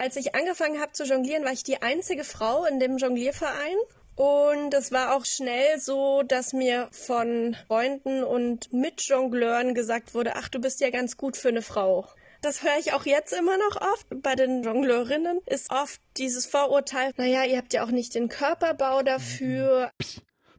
Als ich angefangen habe zu jonglieren, war ich die einzige Frau in dem Jonglierverein. Und es war auch schnell so, dass mir von Freunden und Mitjongleuren gesagt wurde, ach, du bist ja ganz gut für eine Frau. Das höre ich auch jetzt immer noch oft. Bei den Jongleurinnen ist oft dieses Vorurteil, naja, ihr habt ja auch nicht den Körperbau dafür.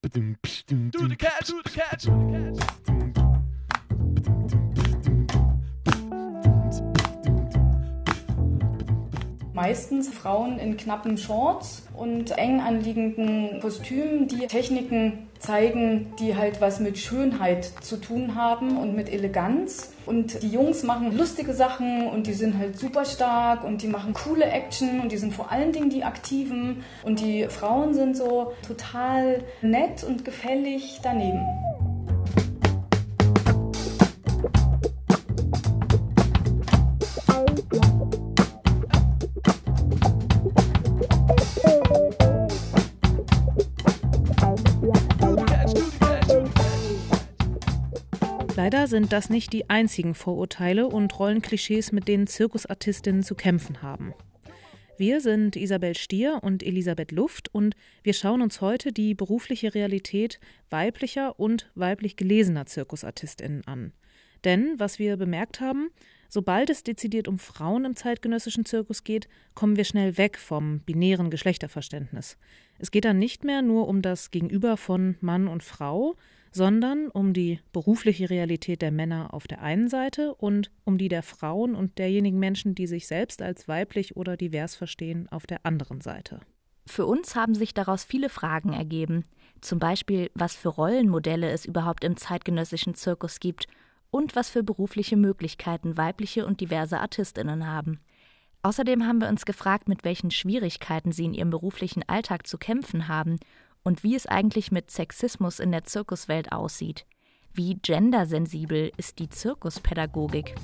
Do the catch, do the catch, do the catch. Meistens Frauen in knappen Shorts und eng anliegenden Kostümen, die Techniken zeigen, die halt was mit Schönheit zu tun haben und mit Eleganz. Und die Jungs machen lustige Sachen und die sind halt super stark und die machen coole Action und die sind vor allen Dingen die Aktiven. Und die Frauen sind so total nett und gefällig daneben. Leider sind das nicht die einzigen Vorurteile und Rollenklischees, mit denen Zirkusartistinnen zu kämpfen haben. Wir sind Isabel Stier und Elisabeth Luft und wir schauen uns heute die berufliche Realität weiblicher und weiblich gelesener Zirkusartistinnen an. Denn, was wir bemerkt haben, sobald es dezidiert um Frauen im zeitgenössischen Zirkus geht, kommen wir schnell weg vom binären Geschlechterverständnis. Es geht dann nicht mehr nur um das Gegenüber von Mann und Frau, sondern um die berufliche Realität der Männer auf der einen Seite und um die der Frauen und derjenigen Menschen, die sich selbst als weiblich oder divers verstehen, auf der anderen Seite. Für uns haben sich daraus viele Fragen ergeben, zum Beispiel, was für Rollenmodelle es überhaupt im zeitgenössischen Zirkus gibt und was für berufliche Möglichkeiten weibliche und diverse Artistinnen haben. Außerdem haben wir uns gefragt, mit welchen Schwierigkeiten sie in ihrem beruflichen Alltag zu kämpfen haben und wie es eigentlich mit Sexismus in der Zirkuswelt aussieht. Wie gendersensibel ist die Zirkuspädagogik?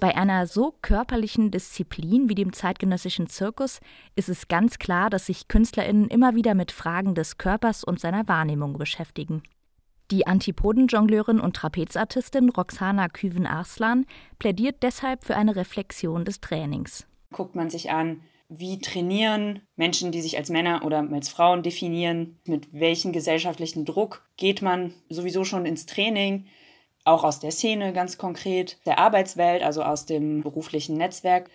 Bei einer so körperlichen Disziplin wie dem zeitgenössischen Zirkus ist es ganz klar, dass sich Künstlerinnen immer wieder mit Fragen des Körpers und seiner Wahrnehmung beschäftigen. Die Antipodenjongleurin und Trapezartistin Roxana Küven-Arslan plädiert deshalb für eine Reflexion des Trainings. Guckt man sich an, wie trainieren Menschen, die sich als Männer oder als Frauen definieren, mit welchem gesellschaftlichen Druck geht man sowieso schon ins Training, auch aus der Szene ganz konkret, der Arbeitswelt, also aus dem beruflichen Netzwerk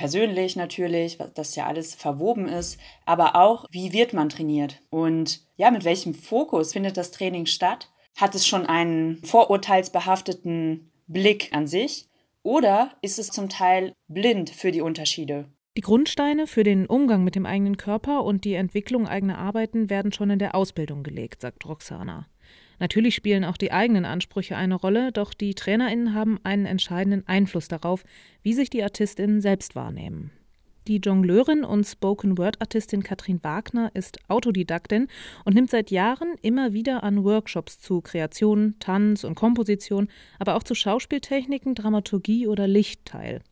persönlich natürlich, dass ja alles verwoben ist, aber auch, wie wird man trainiert und ja, mit welchem Fokus findet das Training statt? Hat es schon einen vorurteilsbehafteten Blick an sich oder ist es zum Teil blind für die Unterschiede? Die Grundsteine für den Umgang mit dem eigenen Körper und die Entwicklung eigener Arbeiten werden schon in der Ausbildung gelegt, sagt Roxana. Natürlich spielen auch die eigenen Ansprüche eine Rolle, doch die TrainerInnen haben einen entscheidenden Einfluss darauf, wie sich die ArtistInnen selbst wahrnehmen. Die Jongleurin und Spoken-Word-Artistin Katrin Wagner ist Autodidaktin und nimmt seit Jahren immer wieder an Workshops zu Kreation, Tanz und Komposition, aber auch zu Schauspieltechniken, Dramaturgie oder Licht teil.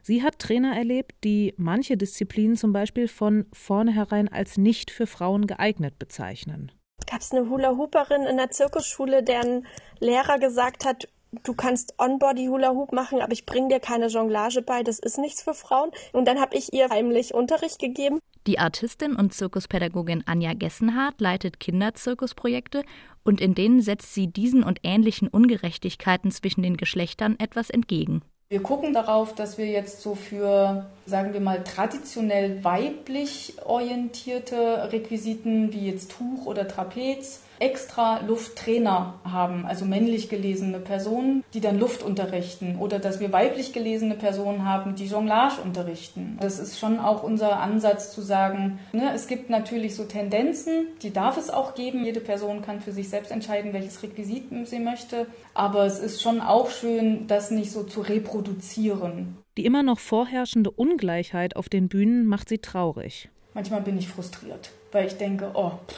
Sie hat Trainer erlebt, die manche Disziplinen zum Beispiel von vornherein als nicht für Frauen geeignet bezeichnen gab es eine Hula-Hooperin in der Zirkusschule, deren Lehrer gesagt hat, du kannst On-Body-Hula-Hoop machen, aber ich bring dir keine Jonglage bei, das ist nichts für Frauen. Und dann habe ich ihr heimlich Unterricht gegeben. Die Artistin und Zirkuspädagogin Anja Gessenhardt leitet Kinderzirkusprojekte und in denen setzt sie diesen und ähnlichen Ungerechtigkeiten zwischen den Geschlechtern etwas entgegen. Wir gucken darauf, dass wir jetzt so für, sagen wir mal, traditionell weiblich orientierte Requisiten wie jetzt Tuch oder Trapez extra Lufttrainer haben, also männlich gelesene Personen, die dann Luft unterrichten oder dass wir weiblich gelesene Personen haben, die Jonglage unterrichten. Das ist schon auch unser Ansatz zu sagen, ne, es gibt natürlich so Tendenzen, die darf es auch geben. Jede Person kann für sich selbst entscheiden, welches Requisit sie möchte, aber es ist schon auch schön, das nicht so zu reproduzieren. Die immer noch vorherrschende Ungleichheit auf den Bühnen macht sie traurig. Manchmal bin ich frustriert, weil ich denke, oh, pff,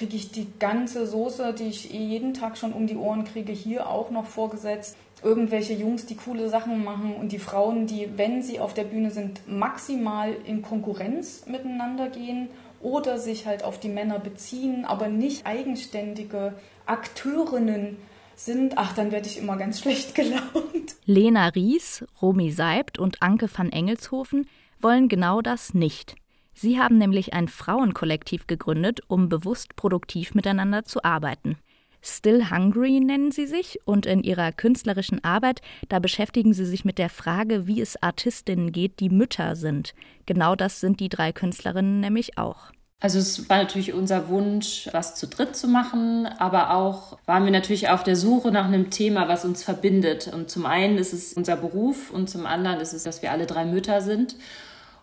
kriege ich die ganze Soße, die ich jeden Tag schon um die Ohren kriege, hier auch noch vorgesetzt. Irgendwelche Jungs, die coole Sachen machen und die Frauen, die, wenn sie auf der Bühne sind, maximal in Konkurrenz miteinander gehen oder sich halt auf die Männer beziehen, aber nicht eigenständige Akteurinnen sind, ach, dann werde ich immer ganz schlecht gelaunt. Lena Ries, Romy Seibt und Anke van Engelshofen wollen genau das nicht. Sie haben nämlich ein Frauenkollektiv gegründet, um bewusst produktiv miteinander zu arbeiten. Still Hungry nennen sie sich und in ihrer künstlerischen Arbeit, da beschäftigen sie sich mit der Frage, wie es Artistinnen geht, die Mütter sind. Genau das sind die drei Künstlerinnen nämlich auch. Also es war natürlich unser Wunsch, was zu dritt zu machen, aber auch waren wir natürlich auf der Suche nach einem Thema, was uns verbindet. Und zum einen ist es unser Beruf und zum anderen ist es, dass wir alle drei Mütter sind.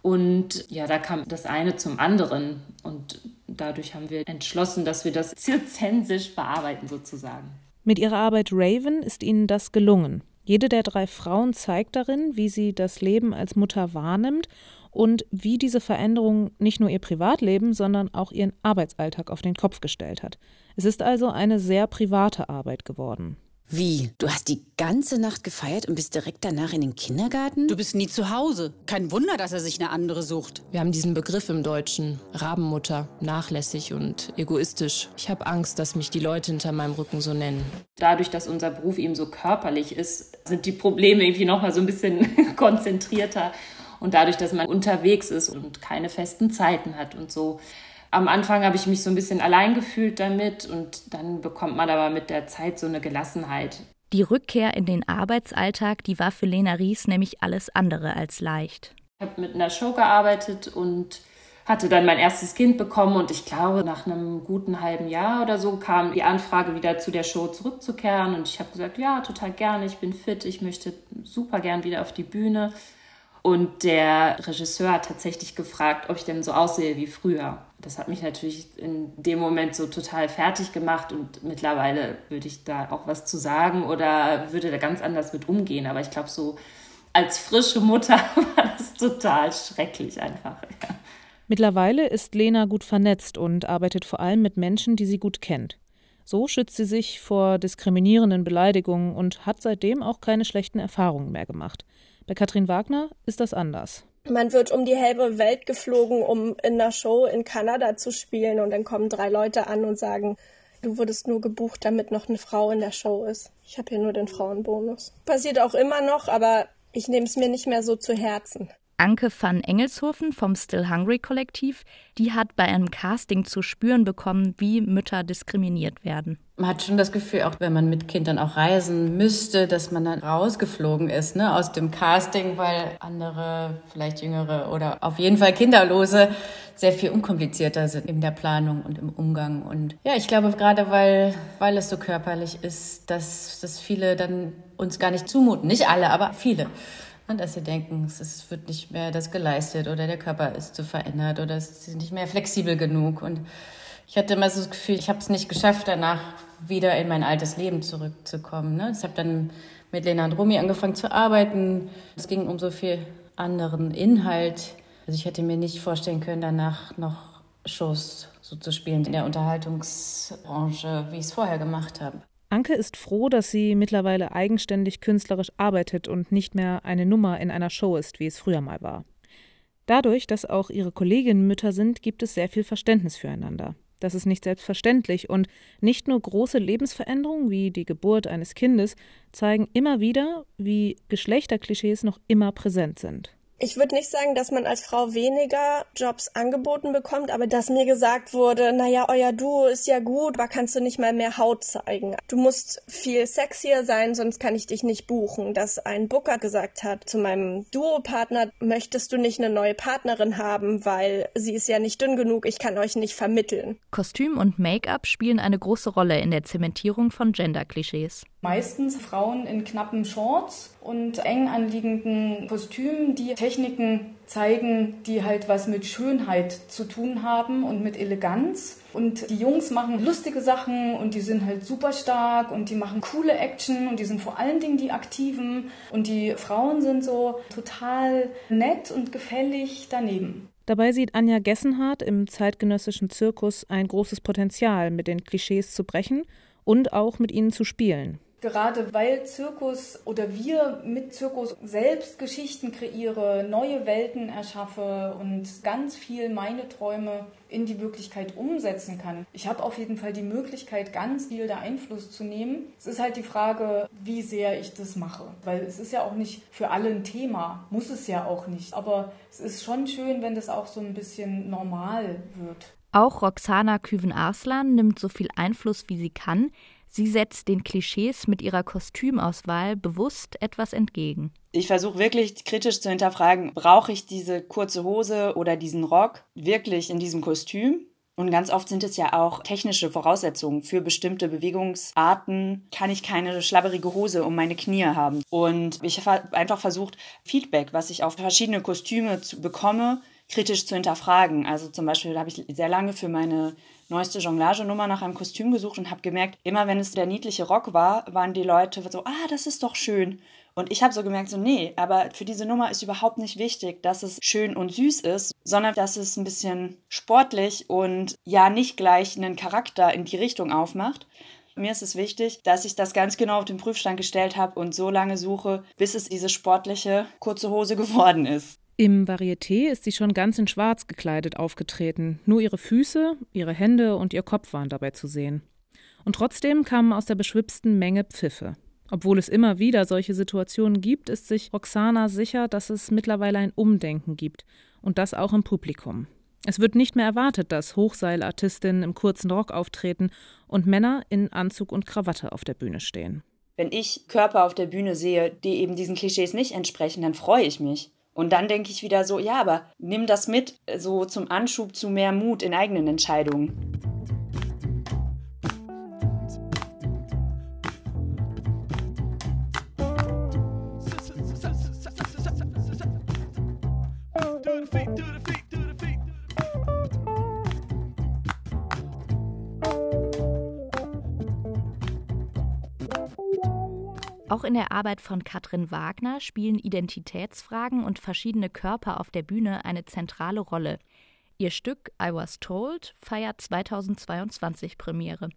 Und ja, da kam das eine zum anderen. Und dadurch haben wir entschlossen, dass wir das zirzensisch bearbeiten sozusagen. Mit ihrer Arbeit Raven ist ihnen das gelungen. Jede der drei Frauen zeigt darin, wie sie das Leben als Mutter wahrnimmt und wie diese Veränderung nicht nur ihr Privatleben, sondern auch ihren Arbeitsalltag auf den Kopf gestellt hat. Es ist also eine sehr private Arbeit geworden. Wie? Du hast die ganze Nacht gefeiert und bist direkt danach in den Kindergarten? Du bist nie zu Hause. Kein Wunder, dass er sich eine andere sucht. Wir haben diesen Begriff im Deutschen. Rabenmutter. Nachlässig und egoistisch. Ich habe Angst, dass mich die Leute hinter meinem Rücken so nennen. Dadurch, dass unser Beruf eben so körperlich ist, sind die Probleme irgendwie nochmal so ein bisschen konzentrierter und dadurch, dass man unterwegs ist und keine festen Zeiten hat und so. Am Anfang habe ich mich so ein bisschen allein gefühlt damit und dann bekommt man aber mit der Zeit so eine Gelassenheit. Die Rückkehr in den Arbeitsalltag, die war für Lena Ries nämlich alles andere als leicht. Ich habe mit einer Show gearbeitet und hatte dann mein erstes Kind bekommen und ich glaube, nach einem guten halben Jahr oder so kam die Anfrage wieder zu der Show zurückzukehren und ich habe gesagt, ja, total gerne, ich bin fit, ich möchte super gern wieder auf die Bühne. Und der Regisseur hat tatsächlich gefragt, ob ich denn so aussehe wie früher. Das hat mich natürlich in dem Moment so total fertig gemacht und mittlerweile würde ich da auch was zu sagen oder würde da ganz anders mit umgehen. Aber ich glaube, so als frische Mutter war das total schrecklich einfach. Ja. Mittlerweile ist Lena gut vernetzt und arbeitet vor allem mit Menschen, die sie gut kennt. So schützt sie sich vor diskriminierenden Beleidigungen und hat seitdem auch keine schlechten Erfahrungen mehr gemacht. Bei Katrin Wagner ist das anders. Man wird um die halbe Welt geflogen, um in einer Show in Kanada zu spielen und dann kommen drei Leute an und sagen, du wurdest nur gebucht, damit noch eine Frau in der Show ist. Ich habe hier nur den Frauenbonus. Passiert auch immer noch, aber ich nehme es mir nicht mehr so zu Herzen. Anke van Engelshofen vom Still Hungry Kollektiv, die hat bei einem Casting zu spüren bekommen, wie Mütter diskriminiert werden. Man hat schon das Gefühl, auch wenn man mit Kindern auch reisen müsste, dass man dann rausgeflogen ist ne, aus dem Casting, weil andere, vielleicht jüngere oder auf jeden Fall Kinderlose sehr viel unkomplizierter sind in der Planung und im Umgang. Und ja, ich glaube gerade, weil, weil es so körperlich ist, dass, dass viele dann uns gar nicht zumuten. Nicht alle, aber viele. Und dass sie denken, es wird nicht mehr das geleistet oder der Körper ist zu verändert oder es ist nicht mehr flexibel genug. Und ich hatte immer so das Gefühl, ich habe es nicht geschafft, danach wieder in mein altes Leben zurückzukommen. Ne? Ich habe dann mit Lena und Romy angefangen zu arbeiten. Es ging um so viel anderen Inhalt. Also ich hätte mir nicht vorstellen können, danach noch Shows so zu spielen in der Unterhaltungsbranche, wie ich es vorher gemacht habe. Anke ist froh, dass sie mittlerweile eigenständig künstlerisch arbeitet und nicht mehr eine Nummer in einer Show ist, wie es früher mal war. Dadurch, dass auch ihre Kolleginnen Mütter sind, gibt es sehr viel Verständnis füreinander. Das ist nicht selbstverständlich und nicht nur große Lebensveränderungen wie die Geburt eines Kindes zeigen immer wieder, wie Geschlechterklischees noch immer präsent sind. Ich würde nicht sagen, dass man als Frau weniger Jobs angeboten bekommt, aber dass mir gesagt wurde, naja, euer Duo ist ja gut, aber kannst du nicht mal mehr Haut zeigen. Du musst viel sexier sein, sonst kann ich dich nicht buchen. Dass ein Booker gesagt hat zu meinem Duopartner, möchtest du nicht eine neue Partnerin haben, weil sie ist ja nicht dünn genug, ich kann euch nicht vermitteln. Kostüm und Make-up spielen eine große Rolle in der Zementierung von Gender-Klischees. Meistens Frauen in knappen Shorts und eng anliegenden Kostümen, die Techniken zeigen, die halt was mit Schönheit zu tun haben und mit Eleganz. Und die Jungs machen lustige Sachen und die sind halt super stark und die machen coole Action und die sind vor allen Dingen die Aktiven. Und die Frauen sind so total nett und gefällig daneben. Dabei sieht Anja Gessenhardt im zeitgenössischen Zirkus ein großes Potenzial, mit den Klischees zu brechen und auch mit ihnen zu spielen. Gerade weil Zirkus oder wir mit Zirkus selbst Geschichten kreiere, neue Welten erschaffe und ganz viel meine Träume in die Wirklichkeit umsetzen kann. Ich habe auf jeden Fall die Möglichkeit, ganz viel da Einfluss zu nehmen. Es ist halt die Frage, wie sehr ich das mache. Weil es ist ja auch nicht für alle ein Thema, muss es ja auch nicht. Aber es ist schon schön, wenn das auch so ein bisschen normal wird. Auch Roxana Küven-Arslan nimmt so viel Einfluss, wie sie kann. Sie setzt den Klischees mit ihrer Kostümauswahl bewusst etwas entgegen. Ich versuche wirklich kritisch zu hinterfragen, brauche ich diese kurze Hose oder diesen Rock wirklich in diesem Kostüm? Und ganz oft sind es ja auch technische Voraussetzungen. Für bestimmte Bewegungsarten kann ich keine schlabberige Hose um meine Knie haben. Und ich habe einfach versucht, Feedback, was ich auf verschiedene Kostüme bekomme, kritisch zu hinterfragen. Also zum Beispiel habe ich sehr lange für meine neueste Jonglagenummer nach einem Kostüm gesucht und habe gemerkt, immer wenn es der niedliche Rock war, waren die Leute so, ah, das ist doch schön. Und ich habe so gemerkt, so nee, aber für diese Nummer ist überhaupt nicht wichtig, dass es schön und süß ist, sondern dass es ein bisschen sportlich und ja nicht gleich einen Charakter in die Richtung aufmacht. Mir ist es wichtig, dass ich das ganz genau auf den Prüfstand gestellt habe und so lange suche, bis es diese sportliche kurze Hose geworden ist. Im Varieté ist sie schon ganz in Schwarz gekleidet aufgetreten. Nur ihre Füße, ihre Hände und ihr Kopf waren dabei zu sehen. Und trotzdem kamen aus der beschwipsten Menge Pfiffe. Obwohl es immer wieder solche Situationen gibt, ist sich Roxana sicher, dass es mittlerweile ein Umdenken gibt. Und das auch im Publikum. Es wird nicht mehr erwartet, dass Hochseilartistinnen im kurzen Rock auftreten und Männer in Anzug und Krawatte auf der Bühne stehen. Wenn ich Körper auf der Bühne sehe, die eben diesen Klischees nicht entsprechen, dann freue ich mich. Und dann denke ich wieder so, ja, aber nimm das mit, so zum Anschub zu mehr Mut in eigenen Entscheidungen. Auch in der Arbeit von Katrin Wagner spielen Identitätsfragen und verschiedene Körper auf der Bühne eine zentrale Rolle. Ihr Stück I Was Told feiert 2022 Premiere.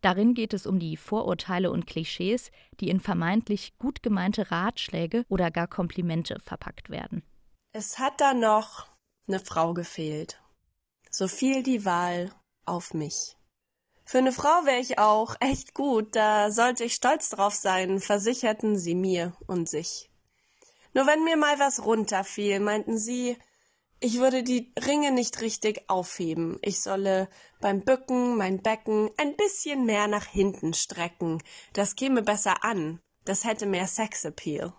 Darin geht es um die Vorurteile und Klischees, die in vermeintlich gut gemeinte Ratschläge oder gar Komplimente verpackt werden. Es hat da noch eine Frau gefehlt. So fiel die Wahl auf mich. Für eine Frau wäre ich auch echt gut, da sollte ich stolz drauf sein, versicherten sie mir und sich. Nur wenn mir mal was runterfiel, meinten sie, ich würde die Ringe nicht richtig aufheben. Ich solle beim Bücken mein Becken ein bisschen mehr nach hinten strecken. Das käme besser an. Das hätte mehr Sexappeal.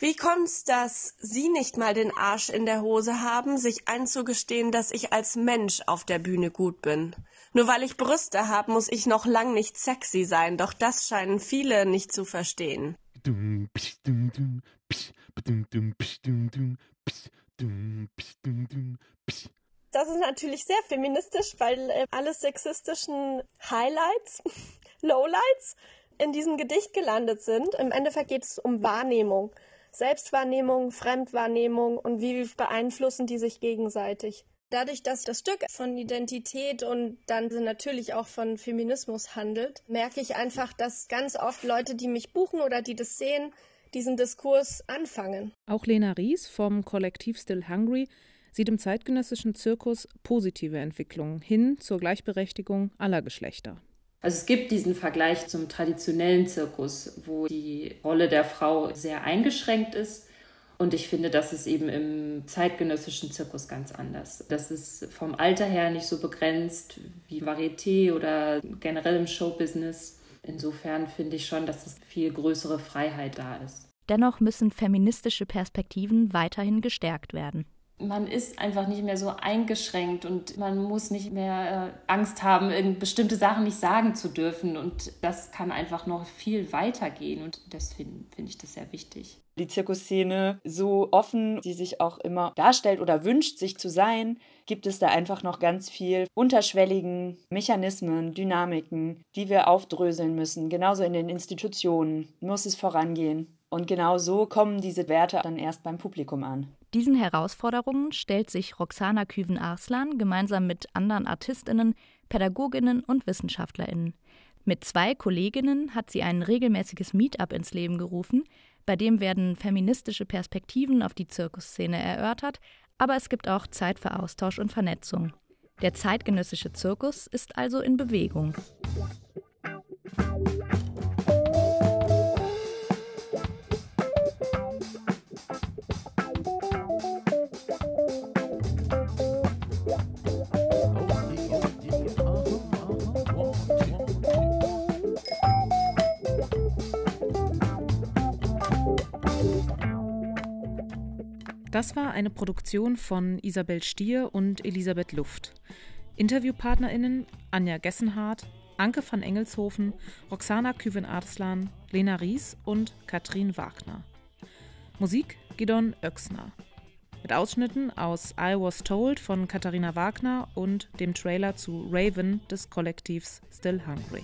Wie kommt's, dass Sie nicht mal den Arsch in der Hose haben, sich einzugestehen, dass ich als Mensch auf der Bühne gut bin? Nur weil ich Brüste habe, muss ich noch lang nicht sexy sein, doch das scheinen viele nicht zu verstehen. Das ist natürlich sehr feministisch, weil äh, alle sexistischen Highlights, Lowlights in diesem Gedicht gelandet sind. Im Endeffekt geht es um Wahrnehmung. Selbstwahrnehmung, Fremdwahrnehmung und wie beeinflussen die sich gegenseitig. Dadurch, dass das Stück von Identität und dann natürlich auch von Feminismus handelt, merke ich einfach, dass ganz oft Leute, die mich buchen oder die das sehen, diesen Diskurs anfangen. Auch Lena Ries vom Kollektiv Still Hungry sieht im zeitgenössischen Zirkus positive Entwicklungen hin zur Gleichberechtigung aller Geschlechter. Also es gibt diesen Vergleich zum traditionellen Zirkus, wo die Rolle der Frau sehr eingeschränkt ist und ich finde, das ist eben im zeitgenössischen Zirkus ganz anders. Das ist vom Alter her nicht so begrenzt wie Varieté oder generell im Showbusiness. Insofern finde ich schon, dass es viel größere Freiheit da ist. Dennoch müssen feministische Perspektiven weiterhin gestärkt werden man ist einfach nicht mehr so eingeschränkt und man muss nicht mehr äh, Angst haben, bestimmte Sachen nicht sagen zu dürfen. Und das kann einfach noch viel weiter gehen. Und deswegen finde ich das sehr wichtig. Die Zirkusszene, so offen sie sich auch immer darstellt oder wünscht, sich zu sein, gibt es da einfach noch ganz viel unterschwelligen Mechanismen, Dynamiken, die wir aufdröseln müssen. Genauso in den Institutionen muss es vorangehen. Und genau so kommen diese Werte dann erst beim Publikum an. Diesen Herausforderungen stellt sich Roxana Küven-Arslan gemeinsam mit anderen Artistinnen, Pädagoginnen und WissenschaftlerInnen. Mit zwei Kolleginnen hat sie ein regelmäßiges Meetup ins Leben gerufen, bei dem werden feministische Perspektiven auf die Zirkusszene erörtert, aber es gibt auch Zeit für Austausch und Vernetzung. Der zeitgenössische Zirkus ist also in Bewegung. Das war eine Produktion von Isabel Stier und Elisabeth Luft. InterviewpartnerInnen Anja Gessenhardt, Anke van Engelshofen, Roxana Küven-Arslan, Lena Ries und Katrin Wagner. Musik Gidon Oechsner. Mit Ausschnitten aus I Was Told von Katharina Wagner und dem Trailer zu Raven des Kollektivs Still Hungry.